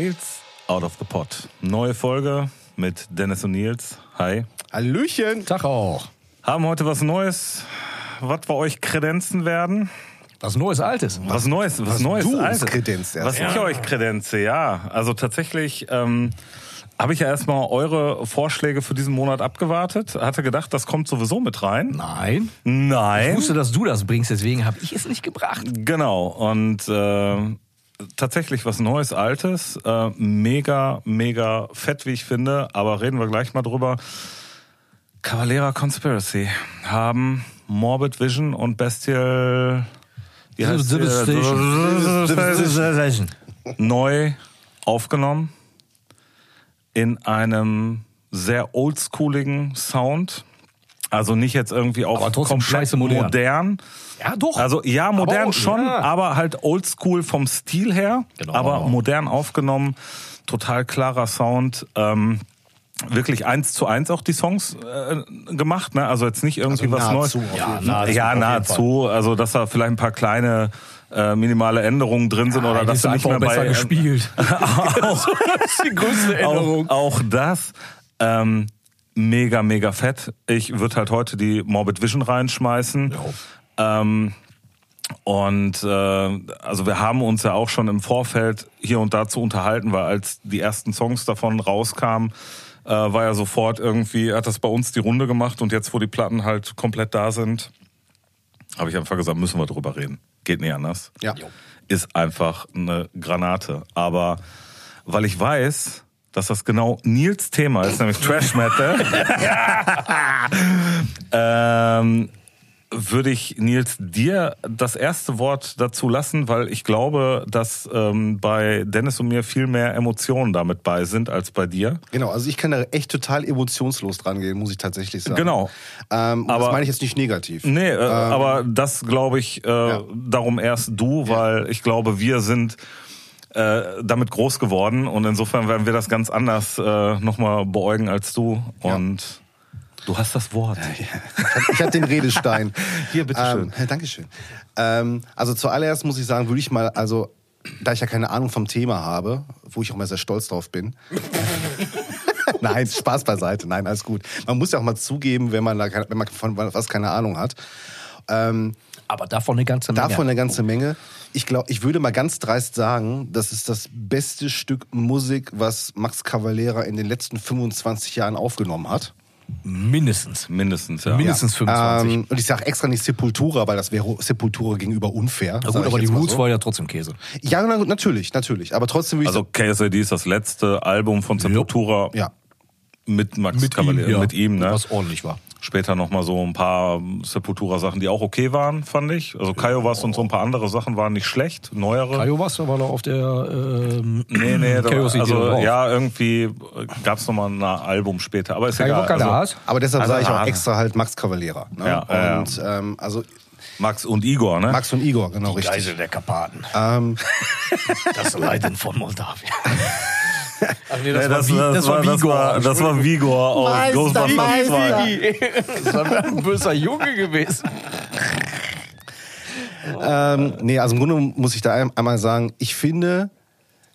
Tales Out of the Pot. Neue Folge mit Dennis und Nils. Hi. Hallöchen. Tag auch. Haben heute was Neues, was wir euch kredenzen werden. Was Neues, Altes. Was Neues, was, Was Neues, du Altes. kredenzt erst. Was ich euch kredenze, ja. Also tatsächlich ähm, habe ich ja erstmal eure Vorschläge für diesen Monat abgewartet. Hatte gedacht, das kommt sowieso mit rein. Nein. Nein. Ich wusste, dass du das bringst, deswegen habe ich es nicht gebracht. Genau. Und äh, tatsächlich was Neues, Altes. Äh, mega, mega fett, wie ich finde. Aber reden wir gleich mal drüber. Cavalera Conspiracy haben Morbid Vision und Bestial wie heißt die? neu aufgenommen in einem sehr oldschooligen Sound. Also nicht jetzt irgendwie auch komplett scheiße modern. modern. Ja, doch. Also ja, modern Aber- schon, ja. aber halt oldschool vom Stil her, Genau. aber modern aufgenommen, total klarer Sound. Ähm, wirklich eins zu eins auch die Songs äh, gemacht, ne? Also jetzt nicht irgendwie Also was Neues. Ja, nahezu. ja, nahezu. Also dass da vielleicht ein paar kleine äh, minimale Änderungen drin sind oder Nein, dass du nicht mehr besser bei gespielt. auch, das ist die größte Änderung. auch, auch das. Ähm, mega, mega fett. Ich würde halt heute die Morbid Vision reinschmeißen. Ähm, und äh, also wir haben uns ja auch schon im Vorfeld hier und da zu unterhalten, weil als die ersten Songs davon rauskamen, äh, war ja sofort irgendwie, hat das bei uns die Runde gemacht und jetzt, wo die Platten halt komplett da sind, habe ich einfach gesagt, müssen wir drüber reden. Geht nicht anders. Ja. Ist einfach eine Granate. Aber weil ich weiß, dass das genau Nils Thema ist, nämlich Trash Metal, ähm, würde ich Nils dir das erste Wort dazu lassen, weil ich glaube, dass ähm, bei Dennis und mir viel mehr Emotionen damit bei sind als bei dir. Genau, also ich kann da echt total emotionslos dran gehen, muss ich tatsächlich sagen. Genau. Ähm, Aber- das meine ich jetzt nicht negativ. Nee, äh, Ähm, aber das glaube ich, äh, Ja. darum erst du, weil ich glaube, wir sind äh, damit groß geworden und insofern werden wir das ganz anders äh, nochmal beäugen als du. Und du hast das Wort. Ich hatte den Redestein. Hier, bitteschön. Ähm, Dankeschön. Ähm, also zuallererst muss ich sagen, würde ich mal, also da ich ja keine Ahnung vom Thema habe, wo ich auch mal sehr stolz drauf bin. Nein, Spaß beiseite. Nein, alles gut. Man muss ja auch mal zugeben, wenn man, da, wenn man von was keine Ahnung hat. Ähm, Aber davon eine ganze Menge. Davon eine ganze Menge. Ich glaube, ich würde mal ganz dreist sagen, das ist das beste Stück Musik, was Max Cavalera in den letzten 25 Jahren aufgenommen hat. Mindestens. Mindestens, ja. Mindestens 25. Ähm, und ich sage extra nicht Sepultura, weil das wäre Sepultura gegenüber unfair. Na gut, aber die Roots so. war ja trotzdem Käse. Ja, na, gut, natürlich, natürlich. Aber trotzdem würde ich Also KSID ist das letzte Album von Sepultura ja. mit Max Mit Cavalier, ihm, ja. mit ihm, ne? Was ordentlich war. Später nochmal so ein paar Sepultura-Sachen, die auch okay waren, fand ich. Also Kaiovas und so ein paar andere Sachen waren nicht schlecht, neuere. Kajo Wasser war da auf der ähm, Nee, nee, da, also drauf. ja, irgendwie gab's noch mal ein Album später, aber ist Kajo egal. Also. Aber deshalb Also, sage ich auch extra halt Max Cavalera. Ne? Ja, ja, ja. und ähm, also Max und Igor, ne? Max und Igor, genau richtig. Geisel der Karpaten. Ähm, Das Leiden von Moldawien. Ach nee, Nee, das, das, das, war, das, war, das war Vigor aus Meister, Ghostbusters Meister. 2. Das war ein böser Junge gewesen. Ähm, nee, also im Grunde muss ich da ein- einmal sagen, ich finde,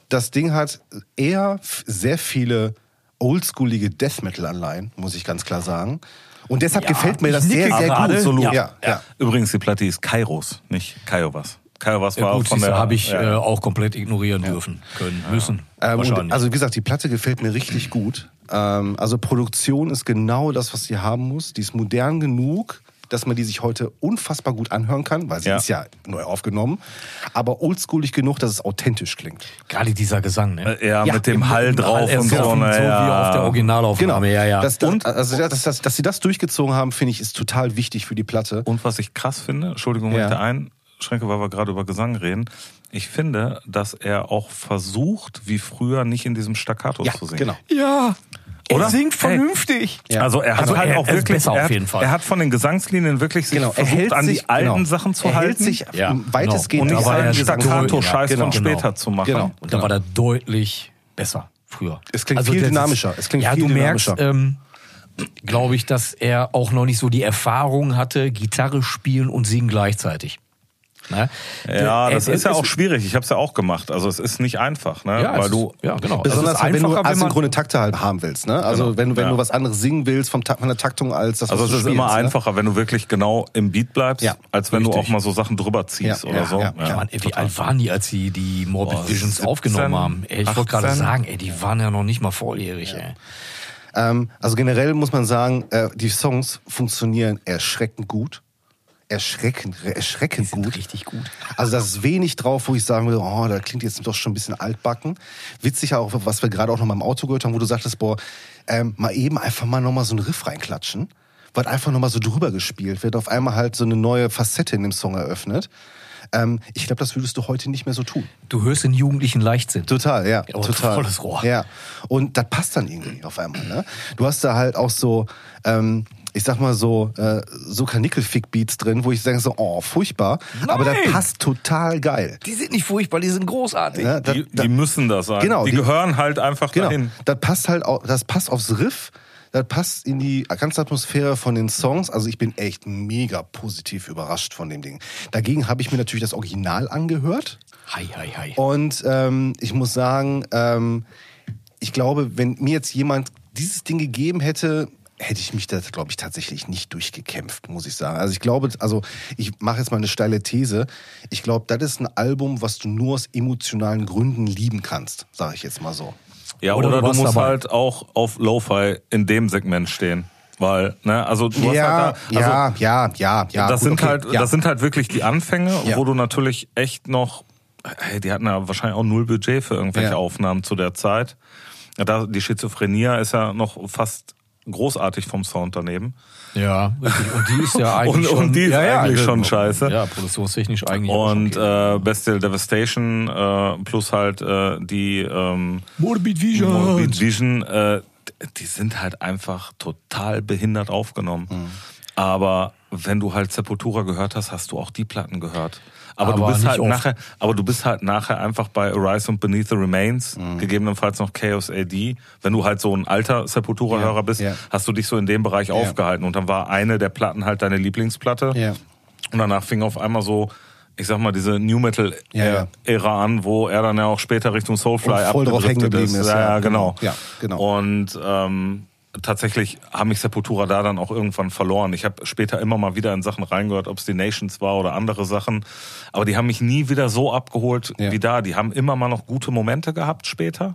das Ding hat eher sehr viele oldschoolige Death Metal Anleihen, muss ich ganz klar sagen. Und deshalb Ja, gefällt mir das sehr, sehr gut. Absolut. Ja, ja. ja. Übrigens, die Platte ist Kairos, nicht Kaiovas. Kaiovas war Ja, gut, von der... habe ich ja. äh, auch komplett ignorieren dürfen, können, müssen. Ähm, und, also wie gesagt, die Platte gefällt mir richtig gut. Ähm, also Produktion ist genau das, was sie haben muss. Die ist modern genug, dass man die sich heute unfassbar gut anhören kann, weil sie Ja. ist ja neu aufgenommen. Aber oldschoolig genug, dass es authentisch klingt. Gerade dieser Gesang, ne? Äh, ja, mit dem Hall drauf und so, so, ne, so wie ja. auf der Originalaufnahme. ja, ja. Das, das, also, dass, dass, dass sie das durchgezogen haben, finde ich, ist total wichtig für die Platte. Und was ich krass finde, Entschuldigung, wenn Ja. ich da einschränke, weil wir gerade über Gesang reden, ich finde, dass er auch versucht, wie früher, nicht in diesem Staccato ja, zu singen. genau. ja, er Oder? singt Hey. vernünftig. Ja. Also er hat Also halt er- auch er wirklich, besser er, auf hat, jeden Fall. er hat von den Gesangslinien wirklich sich Genau, er versucht, hält an sich, die alten genau. Sachen zu er halten hält sich Ja, weitestgehend und genau. nicht Da war seinen er Staccato-Scheiß genau, von genau. später zu machen. Genau. Und da war er deutlich besser früher. Also Es klingt viel das dynamischer. Es klingt ja, viel du merkst, dynamischer. ähm, glaube ich, dass er auch noch nicht so die Erfahrung hatte, Gitarre spielen und singen gleichzeitig. Ne? Ja, Der- das äh, ist ja es- auch schwierig. Ich habe es ja auch gemacht. Also es ist nicht einfach, ne? Ja, es weil ist- du ja, genau. Besonders Es halt, wenn du man- asynchrone Takte halt haben willst. Ne? Also Genau. wenn, du- wenn Ja. du was anderes singen willst vom Ta von der Taktung als das, was Also es du ist spielst, immer ne? einfacher, wenn du wirklich genau im Beat bleibst, Ja, als wenn du richtig. auch mal so Sachen drüber ziehst Ja, oder ja, so. ja, Ja, Mann, ey, wie alt waren die, als sie die Morbid Boah, Visions 17, aufgenommen haben? Ey, ich wollte gerade 18. sagen, ey, die waren ja noch nicht mal volljährig, ey. Ähm, also generell muss man sagen, äh, die Songs funktionieren erschreckend gut. Erschreckend, erschreckend Sind gut. richtig gut. Also da ist wenig drauf, wo ich sagen würde, oh, da klingt jetzt doch schon ein bisschen altbacken. Witzig auch, was wir gerade auch noch mal im Auto gehört haben, wo du sagtest, boah, ähm, mal eben einfach mal noch mal so einen Riff reinklatschen, weil einfach noch mal so drüber gespielt wird, auf einmal halt so eine neue Facette in dem Song eröffnet. Ähm, ich glaube, das würdest du heute nicht mehr so tun. Du hörst den Jugendlichen Leichtsinn. Total, ja, Oh, total. volles Rohr. Ja, und das passt dann irgendwie auf einmal. Ne? Du hast da halt auch so, ähm, ich sag mal so, äh, so Kanickelfick-Beats drin, wo ich denke so, oh, furchtbar, aber das Nein! passt total geil. Die sind nicht furchtbar, die sind großartig. Ne? Das- Die, das- die müssen das sein. Genau, die, die- gehören halt einfach Genau. dahin. Das passt halt auch, das passt aufs Riff, das passt in die ganze Atmosphäre von den Songs. Also ich bin echt mega positiv überrascht von dem Ding. Dagegen habe ich mir natürlich das Original angehört. Hi, hi, hi. Und ähm, ich muss sagen, ähm, ich glaube, wenn mir jetzt jemand dieses Ding gegeben hätte, hätte ich mich da, glaube ich, tatsächlich nicht durchgekämpft, muss ich sagen. Also ich glaube, also ich mache jetzt mal eine steile These. Ich glaube, das ist ein Album, was du nur aus emotionalen Gründen lieben kannst, sage ich jetzt mal so. Ja, Oder oder, du du, musst dabei. halt auch auf Lo-Fi in dem Segment stehen. Weil, ne, also du hast Ja, halt da, also, ja, ja, ja, ja. das gut, sind okay, halt, ja. das sind halt wirklich die Anfänge, Ja. wo du natürlich echt noch, hey, die hatten ja wahrscheinlich auch null Budget für irgendwelche Ja. Aufnahmen zu der Zeit. Ja, Da, die Schizophrenia ist ja noch fast großartig vom Sound daneben. Ja, richtig. Und die ist ja eigentlich Und- schon... und die ist ja, ja, eigentlich ja, schon scheiße. Ja, produktionstechnisch eigentlich Und schon äh, Bestial Devastation äh, plus halt äh, die ähm, Morbid Morbid Vision, äh, die sind halt einfach total behindert aufgenommen. Mhm. Aber wenn du halt Sepultura gehört hast, hast du auch die Platten gehört. Aber, Aber du bist halt oft. nachher, aber du bist halt nachher einfach bei Arise und Beneath the Remains, Mhm. gegebenenfalls noch Chaos AD. Wenn du halt so ein alter Sepultura-Hörer Ja, bist, ja. hast du dich so in dem Bereich aufgehalten. Und dann war eine der Platten halt deine Lieblingsplatte. Ja. Und danach fing auf einmal so, ich sag mal, diese New Metal Ja, ja. Ära an, wo er dann ja auch später Richtung Soulfly Und voll drauf hängen geblieben ist, Ja, ja, ja, genau. genau. Ja, genau. Und ähm, tatsächlich haben mich Sepultura da dann auch irgendwann verloren. Ich habe später immer mal wieder in Sachen reingehört, ob es die Nations war oder andere Sachen. Aber die haben mich nie wieder so abgeholt Ja. wie da. Die haben immer mal noch gute Momente gehabt später.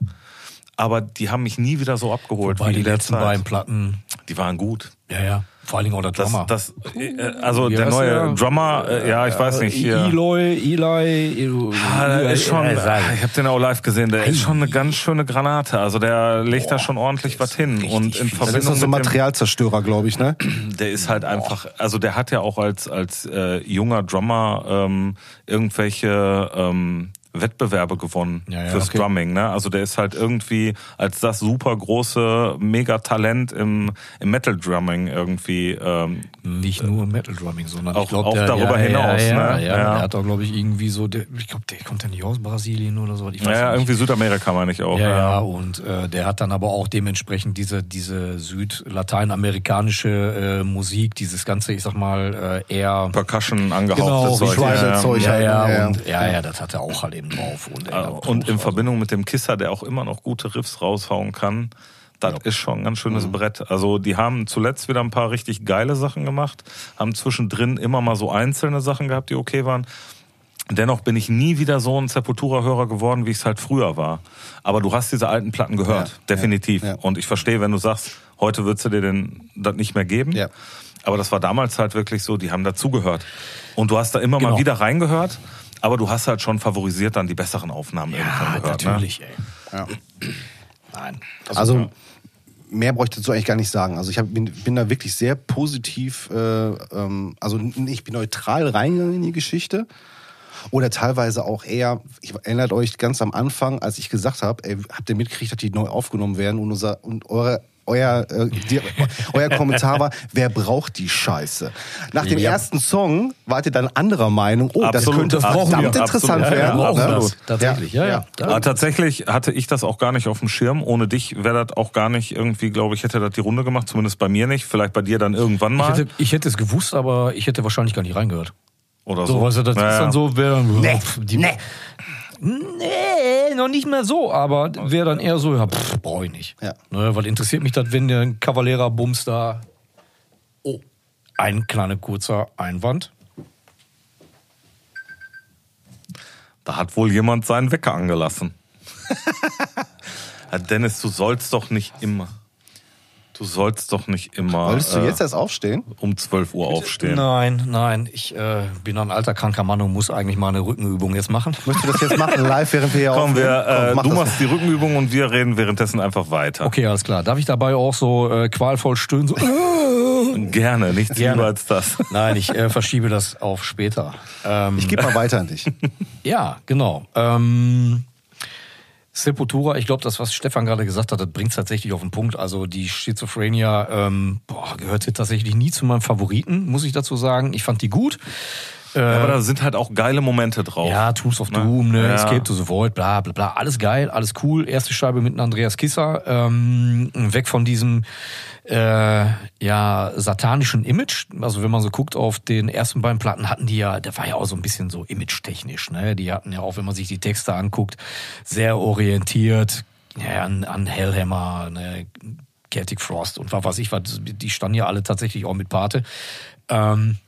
Aber die haben mich nie wieder so abgeholt Bei wie die der letzten beiden Platten, Die waren gut. ja, ja. Vor allen Dingen auch der Das, Drummer. das, äh, also Wie der neue der? Drummer, äh, ja, ich weiß nicht. Hier. Eloy, Eli, Eli, Ah, der ist schon, äh, ich habe den auch live gesehen, der ist schon eine ganz schöne Granate. Also der legt da schon ordentlich was hin. Und in Das ist Verbindung so ein mit dem, Materialzerstörer, glaube ich, ne? der ist halt einfach, also der hat ja auch als, als äh, junger Drummer ähm, irgendwelche ähm, Wettbewerbe gewonnen Ja, ja, fürs okay. Drumming. Ne? Also der ist halt irgendwie als das super große Megatalent im, im Metal Drumming irgendwie ähm, Nicht nur Metal Drumming, sondern Auch- ich glaub, auch der, darüber ja, hinaus, Ja, ja, ne? ja, Ja. Der hat doch, glaube ich, irgendwie so, der, ich glaube, der kommt ja nicht aus Brasilien oder so. Ich weiß ja, irgendwie Südamerika meine ich auch. Ja, ja, und äh, der hat dann aber auch dementsprechend diese, diese südlateinamerikanische äh, Musik, dieses ganze, ich sag mal, äh, eher Percussion angehauchtes Genau, Zeug. ja, ja. Zeug. ja, ja, Ja, ja. und, ja, ja, das hat er auch halt eben drauf. Und, aber Und in Verbindung mit dem Kisser, der auch immer noch gute Riffs raushauen kann, das ist schon ein ganz schönes Mhm. Brett. Also die haben zuletzt wieder ein paar richtig geile Sachen gemacht, haben zwischendrin immer mal so einzelne Sachen gehabt, die okay waren. Dennoch bin ich nie wieder so ein Sepultura-Hörer geworden, wie ich es halt früher war. Aber du hast diese alten Platten gehört, Ja, definitiv. ja, ja. Und ich verstehe, wenn du sagst, heute würdest du dir den, das nicht mehr geben. Ja. Aber das war damals halt wirklich so, die haben dazugehört. Und du hast da immer Genau. mal wieder reingehört, aber du hast halt schon favorisiert dann die besseren Aufnahmen ja, irgendwann gehört. Ne? natürlich, ey. Ja. Nein. Also mehr bräuchte ich dazu eigentlich gar nicht sagen. Also ich hab, bin, bin da wirklich sehr positiv, äh, ähm, also ich bin neutral reingegangen in die Geschichte. Oder teilweise auch eher, ich erinnert euch ganz am Anfang, als ich gesagt habe, ey, habt ihr mitgekriegt, dass die neu aufgenommen werden und, unser, und eure, euer, äh, die, euer Kommentar war, wer braucht die Scheiße? Nach dem Ja. ersten Song wart ihr dann anderer Meinung, oh, das Absolut, könnte das brauchen verdammt interessant absolut. Ja, werden. ja, brauchen ne? das. Tatsächlich, ja, ja. Aber tatsächlich hatte ich das auch gar nicht auf dem Schirm. Ohne dich wäre das auch gar nicht irgendwie, glaube ich, hätte das die Runde gemacht. Zumindest bei mir nicht. Vielleicht bei dir dann irgendwann Ich mal. hätte, ich hätte es gewusst, aber ich hätte wahrscheinlich gar nicht reingehört. Oder so. So, weißt du, das Ja, ist ja. dann so, wäre dann. Nee, die, nee. Nee, noch nicht mehr so, aber wäre dann eher so, ja, pff, brauche ich nicht. Ja. Ne, was interessiert mich das, wenn der Cavalera-Bums da. Oh, ein kleiner kurzer Einwand. Da hat wohl jemand seinen Wecker angelassen. Dennis, du sollst doch nicht immer. Du sollst doch nicht immer Wolltest du äh, jetzt erst aufstehen? um 12 Uhr aufstehen. Nein, nein, ich äh, bin ein alter kranker Mann und muss eigentlich mal eine Rückenübung jetzt machen. Möchtest du das jetzt machen, live, während wir hier Komm, wir, äh, Komm, mach du das. machst die Rückenübung und wir reden währenddessen einfach weiter. Okay, alles klar. Darf ich dabei auch so äh, qualvoll stöhnen? So, Gerne, nichts Gerne. lieber als das. Nein, ich äh, verschiebe das auf später. Ähm, Ich gebe mal weiter an dich. Ja, genau. Ähm, Sepultura, ich glaube, das, was Stefan gerade gesagt hat, das bringt tatsächlich auf den Punkt. Also die Schizophrenia ähm, boah, gehörte tatsächlich nie zu meinen Favoriten, muss ich dazu sagen. Ich fand die gut. Aber da sind halt auch geile Momente drauf. Ja, Tools of Doom, ne, Ja. Escape to the Void, bla bla bla, alles geil, alles cool. Erste Scheibe mit einem Andreas Kisser, ähm, weg von diesem äh, ja satanischen Image. Also wenn man so guckt auf den ersten beiden Platten hatten die ja, der war ja auch so ein bisschen so image-technisch. Ne? Die hatten ja auch, wenn man sich die Texte anguckt, sehr orientiert ja, an, an Hellhammer, ne? Celtic Frost und was weiß ich, was, die standen ja alle tatsächlich auch mit Pate. Ähm,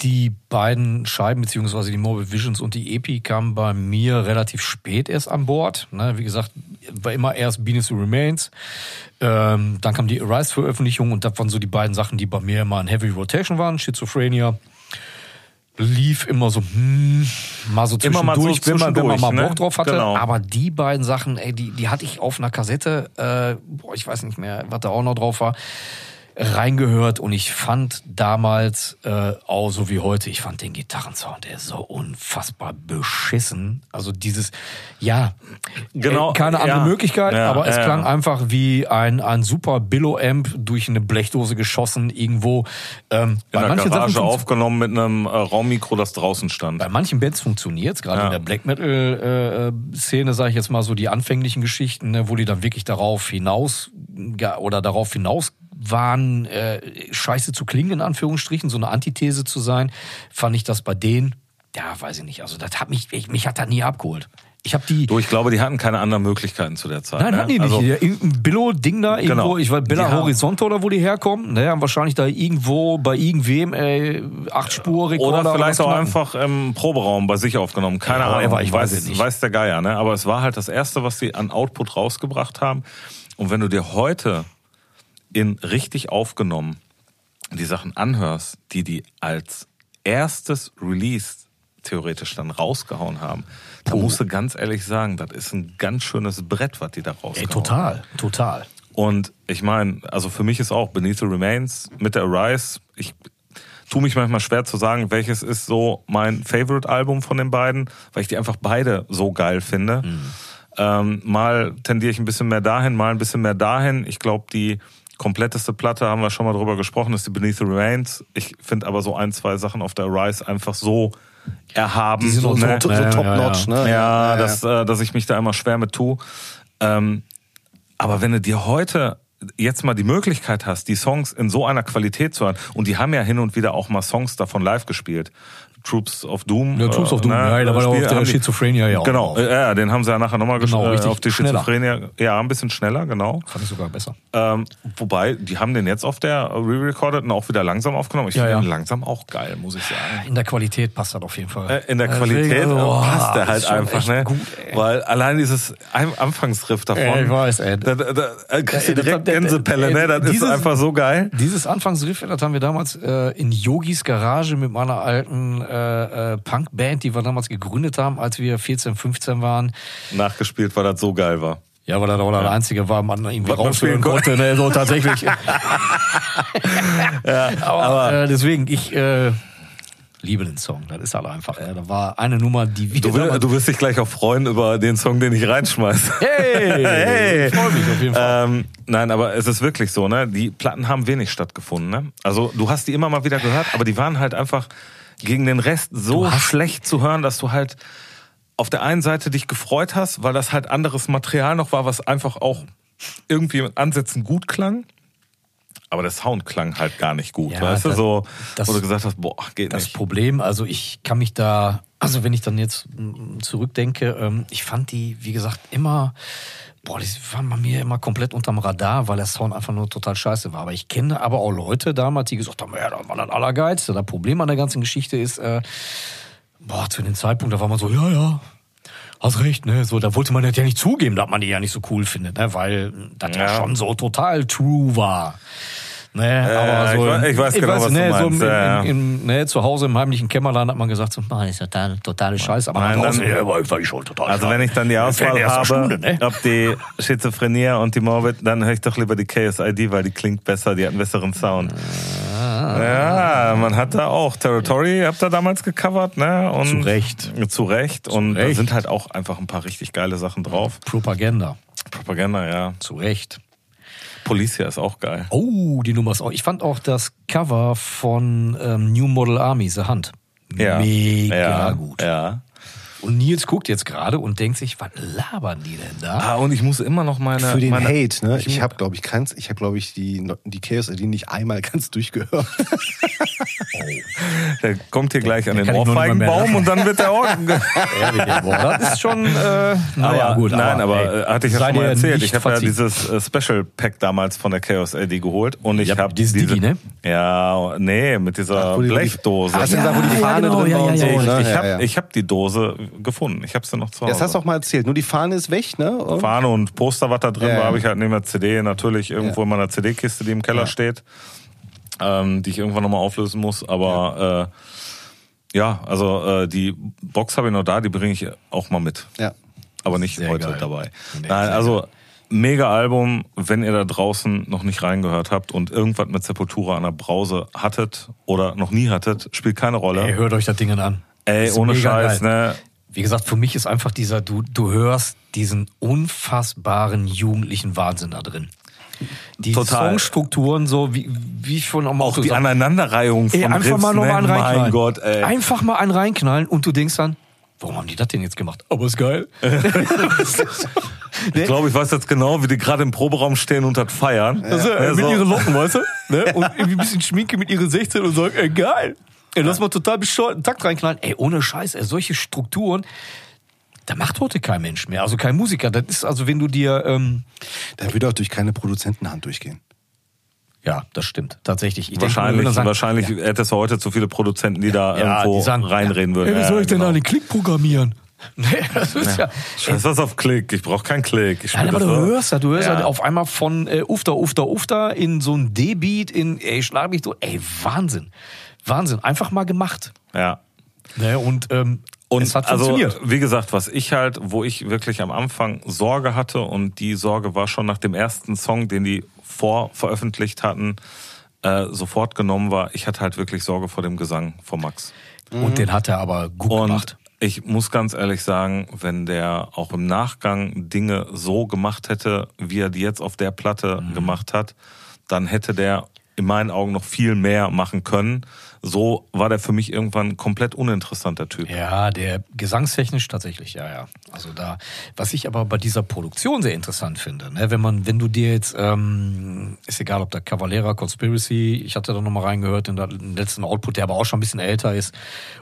die beiden Scheiben, beziehungsweise die Morbid Visions und die Epi kamen bei mir relativ spät erst an Bord. Ne, wie gesagt, war immer erst Venus Who Remains. Ähm, dann kam die Arise-Veröffentlichung und das waren so die beiden Sachen, die bei mir immer in Heavy Rotation waren. Schizophrenia lief immer so, hm, mal so Immer mal so zwischendurch, wenn, man, wenn man mal zwischendurch, Bock ne? drauf hatte. Genau. Aber die beiden Sachen, ey, die, die hatte ich auf einer Kassette, äh, boah, ich weiß nicht mehr, was da auch noch drauf war reingehört und ich fand damals äh, auch so wie heute, ich fand den Gitarrensound, der ist so unfassbar beschissen. Also dieses, ja, Genau, äh, keine andere ja. Möglichkeit, Ja, aber es ja, klang einfach wie ein, ein super Billo-Amp durch eine Blechdose geschossen irgendwo. Ähm, In bei der manchen Garage Sachen aufgenommen mit einem äh, Raummikro, das draußen stand. bei manchen Bands funktioniert's, gerade Ja. in der Black Metal äh, sage ich jetzt mal so die anfänglichen Geschichten, ne, wo die dann wirklich darauf hinaus oder darauf hinaus waren, äh, scheiße zu klingen, in Anführungsstrichen, so eine Antithese zu sein, fand ich das bei denen, ja, weiß ich nicht, also das hat mich, ich, mich hat das nie abgeholt. Ich habe die, Du, ich glaube, die hatten keine anderen Möglichkeiten zu der Zeit. Nein, ne? hatten die nicht. Also, Billo-Ding da, irgendwo, Genau. ich weiß, Bella Horizonte oder wo die herkommen, ne, haben wahrscheinlich da irgendwo bei irgendwem, ey, acht Spur Rekorder oder vielleicht auch einfach im Proberaum bei sich aufgenommen. Keine Ja, Ahnung. aber ich weiß weiß, es nicht. weiß der Geier, ne? Aber es war halt das erste, was sie an Output rausgebracht haben. Und wenn du dir heute in richtig aufgenommen die Sachen anhörst, die die als erstes Release theoretisch dann rausgehauen haben, da musst du ganz ehrlich sagen, das ist ein ganz schönes Brett, was die da rausgehauen Ey, haben. total, total. Und ich meine, also für mich ist auch Beneath the Remains mit der Arise, ich tue mich manchmal schwer zu sagen, welches ist so mein Favorite-Album von den beiden, weil ich die einfach beide so geil finde. Ähm, mal tendiere ich ein bisschen mehr dahin, mal ein bisschen mehr dahin. Ich glaube, die kompletteste Platte, haben wir schon mal drüber gesprochen, ist die Beneath the Remains. Ich finde aber so ein, zwei Sachen auf der Arise einfach so erhaben. Die sind so, so, ne? so Ja, ja, top-notch, ja. ne? Ja, dass, äh, dass ich mich da immer schwer mit tue. Ähm, aber wenn du dir heute jetzt mal die Möglichkeit hast, die Songs in so einer Qualität zu hören, und die haben ja hin und wieder auch mal Songs davon live gespielt. Troops of Doom. Ja, Troops of Doom, ja, da war Spiel- auch der haben die- Schizophrenia ja auch Genau, drauf. ja, den haben sie ja nachher nochmal Genau, genau, richtig auf die schneller. Schizophrenia. Ja, ein bisschen schneller, genau. Fand ich sogar besser. Ähm, wobei, die haben den jetzt auf der Re-Recorded auch wieder langsam aufgenommen. Ich Ja, finde ja. den langsam auch geil, muss ich sagen. In der Qualität passt das auf jeden Fall. Äh, In der Qualität also, äh, boah, passt der ist halt einfach, ne? Gut, ey. Weil allein dieses Anfangsriff davon. Ja, ich weiß, ey. Da, da, da äh, kriegst du Ey, direkt Gänsepelle, ey, ne? Das ist dieses- einfach so geil. Dieses Anfangsriff, das haben wir damals äh, in Yogis Garage mit meiner alten äh, äh, Punkband, die wir damals gegründet haben, als wir 14, 15 waren. Nachgespielt, weil das so geil war. Ja, weil das auch das einzige war, man irgendwie Was spielen konnte. ne, so tatsächlich. aber äh, deswegen, ich äh, liebe den Song. Das ist halt einfach. Äh, da war eine Nummer, die wir Du, will, du wirst dich gleich auch freuen über den Song, den ich reinschmeiße. Hey, Hey. ich freu mich auf jeden Fall. Ähm, nein, aber es ist wirklich so, ne? Die Platten haben wenig stattgefunden, ne? Also du hast die immer mal wieder gehört, aber die waren halt einfach gegen den Rest so schlecht zu hören, dass du halt auf der einen Seite dich gefreut hast, weil das halt anderes Material noch war, was einfach auch irgendwie mit Ansätzen gut klang. Aber der Sound klang halt gar nicht gut. Ja, weißt du, das- so, das- wo du gesagt hast, boah, geht Das nicht. Problem, also ich kann mich da, also wenn ich dann jetzt zurückdenke, ähm, ich fand die, wie gesagt, immer, boah, die waren bei mir immer komplett unterm Radar, weil der Sound einfach nur total scheiße war. Aber ich kenne aber auch Leute damals, die gesagt haben, ja, das war das Allergeilste. Das Problem an der ganzen Geschichte ist, äh, boah, zu dem Zeitpunkt, da war man so, ja, ja, hast recht, ne? So, da wollte man das ja nicht zugeben, dass man die ja nicht so cool findet, ne? Weil das ja, Ja. schon so total true war. Ne, aber ich so, we- ich weiß genau, was du ne, so meinst, im, ja, ja. im, im, ne, zu Hause im heimlichen Kämmerlein hat man gesagt, so, "Ah, das ist total, totale Scheiße. Aber Nein, draußen, dann- ja, aber war ich schon total Also wenn ich dann die Auswahl erster habe, Stunde, ne? ob die Schizophrenie und die Morbid, dann höre ich doch lieber die KSID, weil die klingt besser, die hat einen besseren Sound. Ja, man hat da auch Territory, habt ihr damals gecovert, ne? Und Zu Recht. Zu Recht. Und da Recht. sind halt auch einfach ein paar richtig geile Sachen drauf. Propaganda. Propaganda, ja. Zu Recht. Policia ist auch geil. Oh, die Nummer ist auch. Ich fand auch das Cover von ähm, New Model Army, The Hand. Ja. Mega ja, gut. Ja. Und Nils guckt jetzt gerade und denkt sich, was labern die denn da? Ah, und ich muss immer noch meine. Für den meine, Hate, ne? Ich habe, glaube ich, keins, ich habe, glaube ich, die, die KSID nicht einmal ganz durchgehört. Der kommt hier gleich an den ich Ohrfeigenbaum und dann wird der boah, das ist schon, äh, naja, aber, gut. nein, aber, ey, äh, hatte ich ja schon mal erzählt. Ich habe ja dieses äh, Special Pack damals von der Chaos LD geholt und ich Ja, habe dieses diese, Digi, ne? Ja, nee, mit dieser Blechdose. Hast du gesagt, wo die Ja, Fahne genau, drin ja, war und ja, so, ne? ich habe ja. ich hab die Dose gefunden. Ich habe sie noch zu Hause. Das hast du auch mal erzählt. Nur die Fahne ist weg, ne? Und Fahne und Poster, was da drin Ja, war, habe ich halt neben der CD natürlich irgendwo Ja. in meiner CD-Kiste, die im Keller Ja. steht, ähm, die ich irgendwann nochmal auflösen muss. Aber äh, ja, also äh, die Box habe ich noch da, die bringe ich auch mal mit. ja. aber nicht Sehr heute geil. dabei. Nee, Nein, also mega Album, wenn ihr da draußen noch nicht reingehört habt und irgendwas mit Sepultura an der Brause hattet oder noch nie hattet, spielt keine Rolle. Ey, Ey, hört euch das Ding an. Ist ohne Scheiß, geil. ne? Wie gesagt, für mich ist einfach dieser, du, du hörst diesen unfassbaren jugendlichen Wahnsinn da drin. Die Total. Songstrukturen, so wie, wie ich schon Auch Auto die sag- Aneinanderreihung von Ey, einfach Riffs, mal nochmal ne? einen reinknallen. Mein Gott, ey. Einfach mal einen reinknallen und du denkst dann, warum haben die das denn jetzt gemacht? Aber ist geil. Ich glaube, ich weiß jetzt genau, wie die gerade im Proberaum stehen und das feiern. Also, äh, Ne, mit so. ihren Locken, weißt du? Ne? Und irgendwie ein bisschen Schminke mit ihren 16 und sagen, ey, geil. Ey, lass mal total bescheuerten Takt reinknallen. Ey, ohne Scheiß, ey, solche Strukturen, da macht heute kein Mensch mehr. Also kein Musiker. Das ist also, wenn du dir, ähm, Da würde auch durch keine Produzentenhand durchgehen. ja, das stimmt. Tatsächlich. Ich denke, Wahrscheinlich, würde sagen, wahrscheinlich hättest du heute zu viele Produzenten, die da ja, irgendwo die sagen, reinreden würden. Ey, wie Ja, soll ich denn genau. da den Klick programmieren? Nee, das ist ja. Scheiß was auf Klick, ich brauche keinen Klick. Ich Nein, aber das du so. hörst das, du hörst Ja. halt auf einmal von äh, Ufter, Ufter, Ufter in so ein D-Beat, in, ey, schlag mich so, ey, Wahnsinn. Wahnsinn, einfach mal gemacht. Ja. Ne, und ähm, Und es hat also, funktioniert. wie gesagt, was ich halt, wo ich wirklich am Anfang Sorge hatte und die Sorge war schon nach dem ersten Song, den die vorveröffentlicht hatten, äh, sofort genommen war. Ich hatte halt wirklich Sorge vor dem Gesang von Max. Und den hat er aber gut Und gemacht. ich muss ganz ehrlich sagen, wenn der auch im Nachgang Dinge so gemacht hätte, wie er die jetzt auf der Platte Mhm. gemacht hat, dann hätte der in meinen Augen noch viel mehr machen können. So war der für mich irgendwann komplett uninteressant, der Typ. Ja, der gesangstechnisch tatsächlich, ja, ja. Also da, was ich aber bei dieser Produktion sehr interessant finde, ne, wenn man, wenn du dir jetzt, ähm, ist egal, ob der Cavalera, Conspiracy, ich hatte da nochmal reingehört in den letzten Output, der aber auch schon ein bisschen älter ist,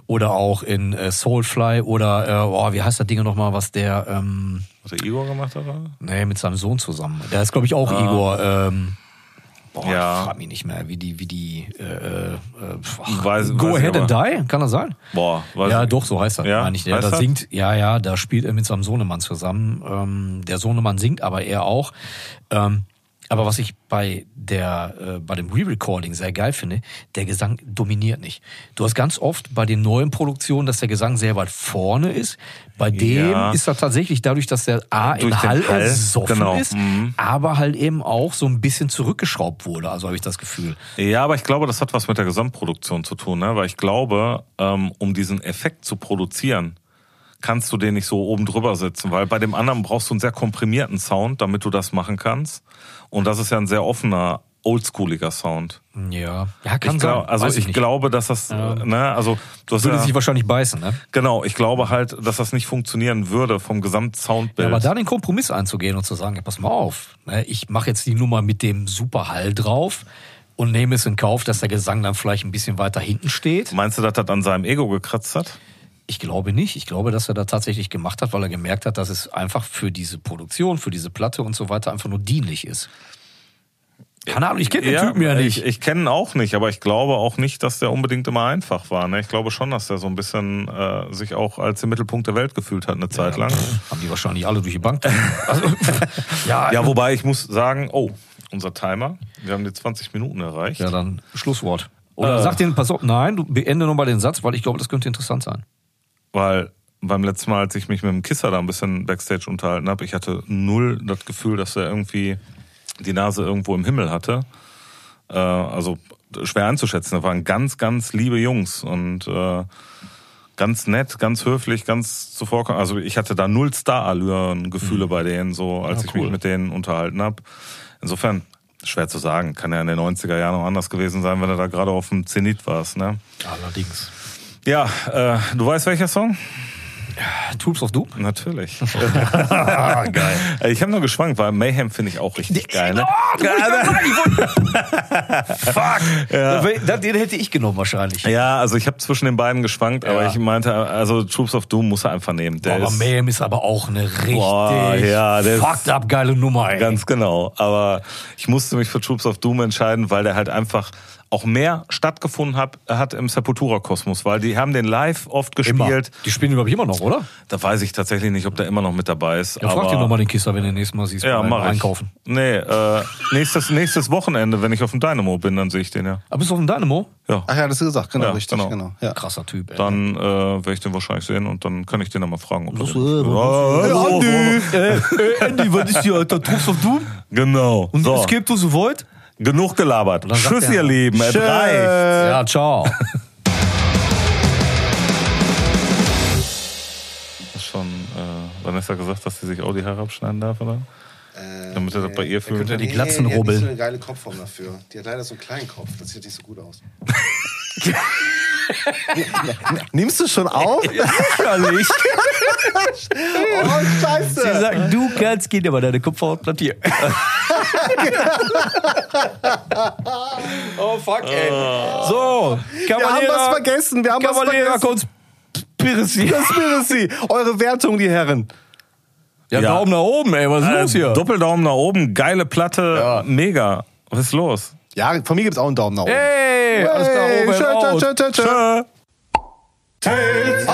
oder auch in äh, Soulfly oder, äh, oh, wie heißt das Ding nochmal, was der, ähm, Was der Igor gemacht hat? oder? nee, mit seinem Sohn zusammen. Der ist, glaube ich, auch Igor, ähm, Boah, Ja. ich frag mich nicht mehr, wie die, wie die, äh, äh, ach, Weiß- Go weiß Ahead and. Die, kann das sein? Boah, weiß Ja, ich- doch, so heißt er. Ja, meine ich. Heißt da das? singt, ja, ja, da spielt er mit seinem Sohnemann zusammen. Ähm, der Sohnemann singt, aber er auch. Ähm, aber was ich bei der, äh, bei dem Re-Recording sehr geil finde, der Gesang dominiert nicht. Du hast ganz oft bei den neuen Produktionen, dass der Gesang sehr weit vorne ist. Bei dem Ja. ist er tatsächlich dadurch, dass der A Durch in Hall Hall, ersoffen genau. ist, Mhm. aber halt eben auch so ein bisschen zurückgeschraubt wurde. Also habe ich das Gefühl. Ja, aber ich glaube, das hat was mit der Gesamtproduktion zu tun, ne? Weil ich glaube, ähm, um diesen Effekt zu produzieren, kannst du den nicht so oben drüber sitzen, weil bei dem anderen brauchst du einen sehr komprimierten Sound, damit du das machen kannst. Und das ist ja ein sehr offener oldschooliger Sound. Ja, ja kann Ich sein. glaub, also Weiß ich, nicht. glaube, dass das, äh, ne, also du hast würde ja, sich wahrscheinlich beißen, ne? genau, ich glaube halt, dass das nicht funktionieren würde vom Gesamtsoundbild. Ja, aber da den Kompromiss einzugehen und zu sagen, ja, pass mal auf, ne, ich mache jetzt die Nummer mit dem Superhall drauf und nehme es in Kauf, dass der Gesang dann vielleicht ein bisschen weiter hinten steht. Meinst du, dass das an seinem Ego gekratzt hat? Ich glaube nicht. Ich glaube, dass er da tatsächlich gemacht hat, weil er gemerkt hat, dass es einfach für diese Produktion, für diese Platte und so weiter einfach nur dienlich ist. Keine Ahnung, ich kenne den Typen ja nicht. Ich, ich kenne ihn auch nicht, aber ich glaube auch nicht, dass der unbedingt immer einfach war. Ne? Ich glaube schon, dass der so ein bisschen äh, sich auch als der Mittelpunkt der Welt gefühlt hat eine Zeit lang. Haben die wahrscheinlich alle durch die Bank. Also, ja, Ja, wobei ich muss sagen, oh, unser Timer, wir haben die 20 Minuten erreicht. ja, dann Schlusswort. Oder Äh. sag den, pass auf, nein, du beende nochmal den Satz, weil ich glaube, das könnte interessant sein. Weil beim letzten Mal, als ich mich mit dem Kisser da ein bisschen Backstage unterhalten habe, ich hatte null das Gefühl, dass er irgendwie die Nase irgendwo im Himmel hatte. Äh, also schwer einzuschätzen. Das waren ganz, ganz liebe Jungs und äh, ganz nett, ganz höflich, ganz zuvorkommend. Also ich hatte da null Star-Allüren-Gefühle bei denen, so als Ja, ich cool. mich mit denen unterhalten habe. Insofern, schwer zu sagen, kann ja in den 90er Jahren noch anders gewesen sein, wenn du da gerade auf dem Zenit warst. Ne? Allerdings. Ja, äh, du weißt welcher Song? Troops of Doom? Natürlich. geil. Ich habe nur geschwankt, weil Mayhem finde ich auch richtig geil. Ne? Oh, Fuck. Ja. Den hätte ich genommen wahrscheinlich. Ja, also ich habe zwischen den beiden geschwankt, aber Ja. ich meinte, also Troops of Doom muss er einfach nehmen. Boah, aber ist Mayhem ist aber auch eine richtig Boah, ja, fucked up geile Nummer, ey. ganz genau. Aber ich musste mich für Troops of Doom entscheiden, weil der halt einfach auch mehr stattgefunden hat, hat im Sepultura-Kosmos, weil die haben den live oft Immer. gespielt. Die spielen, glaube ich, immer noch, oder? Da weiß ich tatsächlich nicht, ob der immer noch mit dabei ist. Ja, frag dir nochmal den Kisser, wenn du nächstes Mal siehst, Ja, mach ich. Einkaufen. Nee, äh, nächstes, nächstes Wochenende, wenn ich auf dem Dynamo bin, dann sehe ich den ja. Aber bist du auf dem Dynamo? Ja. Ach ja, das ist gesagt, genau, Ja, richtig, genau. genau. Ja. Krasser Typ, ey. Dann äh, werde ich den wahrscheinlich sehen und dann kann ich den dann mal fragen. Ob Los, äh, los, Andi, äh, äh, Andy, was ist hier, Alter? Troops of Doom? Genau. Und so, Escape to the Void? Genug gelabert. Tschüss, ihr Lieben. Es reicht. Ja, ciao. Hast schon äh, Vanessa gesagt, dass sie sich auch die Haare abschneiden darf, oder? Damit er das bei ihr fühlt. könnte die Nee, Glatzen die hat rubbeln. nicht so eine geile Kopfform dafür. Die hat leider so einen kleinen Kopf. Das sieht nicht so gut aus. Nimmst du schon auf? Sicherlich. Oh, scheiße. Sie sagen, du kannst gehen, aber deine Kopfhaut bleibt hier. oh, fuck, ey. So, Wir haben was vergessen. Wir haben was Cavalera vergessen. Conspiracy. Conspiracy. Eure Wertung, die Herren. Ja, Ja. Daumen nach oben, ey. Was ist los Äh, hier? Doppeldaumen nach oben, geile Platte, Ja. mega. Was ist los? Ja, von mir gibt's auch einen Daumen nach oben. Hey, hey, aus der Tschö, tschö, tschö, tschö. Tales